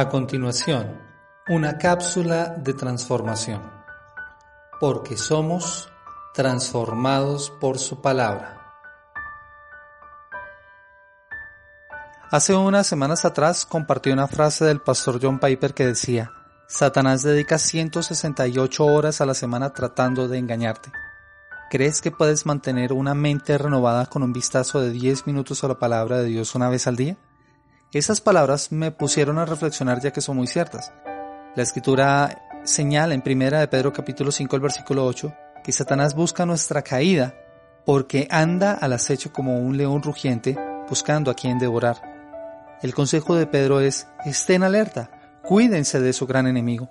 A continuación, una cápsula de transformación, porque somos transformados por su palabra. Hace unas semanas atrás compartí una frase del pastor John Piper que decía, Satanás dedica 168 horas a la semana tratando de engañarte. ¿Crees que puedes mantener una mente renovada con un vistazo de 10 minutos a la palabra de Dios una vez al día? Esas palabras me pusieron a reflexionar ya que son muy ciertas. La escritura señala en primera de Pedro capítulo 5 el versículo 8 que Satanás busca nuestra caída porque anda al acecho como un león rugiente buscando a quien devorar. El consejo de Pedro es estén alerta, cuídense de su gran enemigo.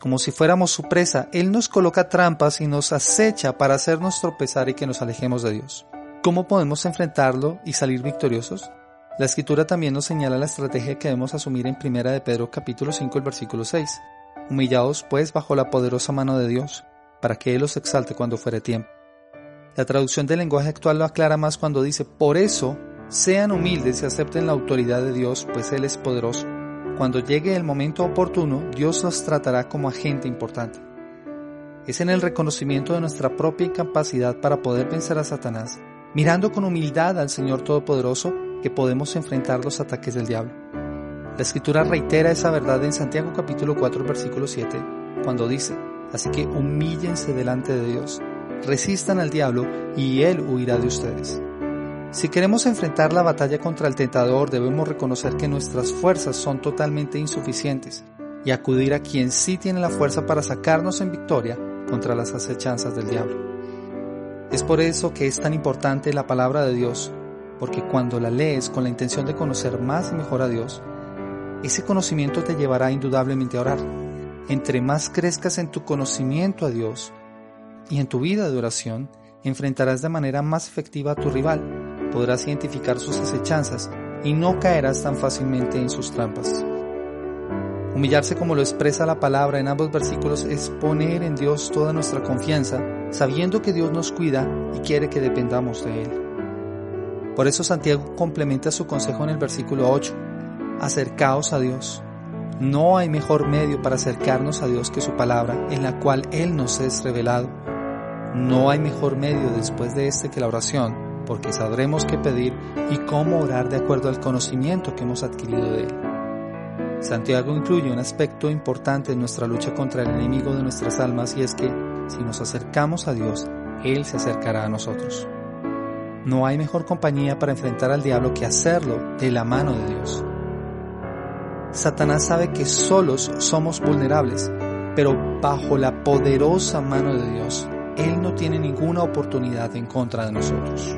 Como si fuéramos su presa, Él nos coloca trampas y nos acecha para hacernos tropezar y que nos alejemos de Dios. ¿Cómo podemos enfrentarlo y salir victoriosos? La escritura también nos señala la estrategia que debemos asumir en Primera de Pedro capítulo 5 el versículo 6. Humillaos pues bajo la poderosa mano de Dios, para que Él os exalte cuando fuere tiempo. La traducción del lenguaje actual lo aclara más cuando dice, por eso, sean humildes y acepten la autoridad de Dios, pues Él es poderoso. Cuando llegue el momento oportuno, Dios nos tratará como agente importante. Es en el reconocimiento de nuestra propia incapacidad para poder vencer a Satanás, mirando con humildad al Señor Todopoderoso, que podemos enfrentar los ataques del diablo. La escritura reitera esa verdad en Santiago capítulo 4 versículo 7, cuando dice, así que humíllense delante de Dios, resistan al diablo y él huirá de ustedes. Si queremos enfrentar la batalla contra el tentador, debemos reconocer que nuestras fuerzas son totalmente insuficientes y acudir a quien sí tiene la fuerza para sacarnos en victoria contra las acechanzas del diablo. Es por eso que es tan importante la palabra de Dios porque cuando la lees con la intención de conocer más y mejor a Dios, ese conocimiento te llevará indudablemente a orar. Entre más crezcas en tu conocimiento a Dios y en tu vida de oración, enfrentarás de manera más efectiva a tu rival, podrás identificar sus acechanzas y no caerás tan fácilmente en sus trampas. Humillarse como lo expresa la palabra en ambos versículos es poner en Dios toda nuestra confianza, sabiendo que Dios nos cuida y quiere que dependamos de Él. Por eso Santiago complementa su consejo en el versículo 8. Acercaos a Dios. No hay mejor medio para acercarnos a Dios que su palabra, en la cual Él nos es revelado. No hay mejor medio después de este que la oración, porque sabremos qué pedir y cómo orar de acuerdo al conocimiento que hemos adquirido de Él. Santiago incluye un aspecto importante en nuestra lucha contra el enemigo de nuestras almas y es que si nos acercamos a Dios, Él se acercará a nosotros. No hay mejor compañía para enfrentar al diablo que hacerlo de la mano de Dios. Satanás sabe que solos somos vulnerables, pero bajo la poderosa mano de Dios, Él no tiene ninguna oportunidad en contra de nosotros.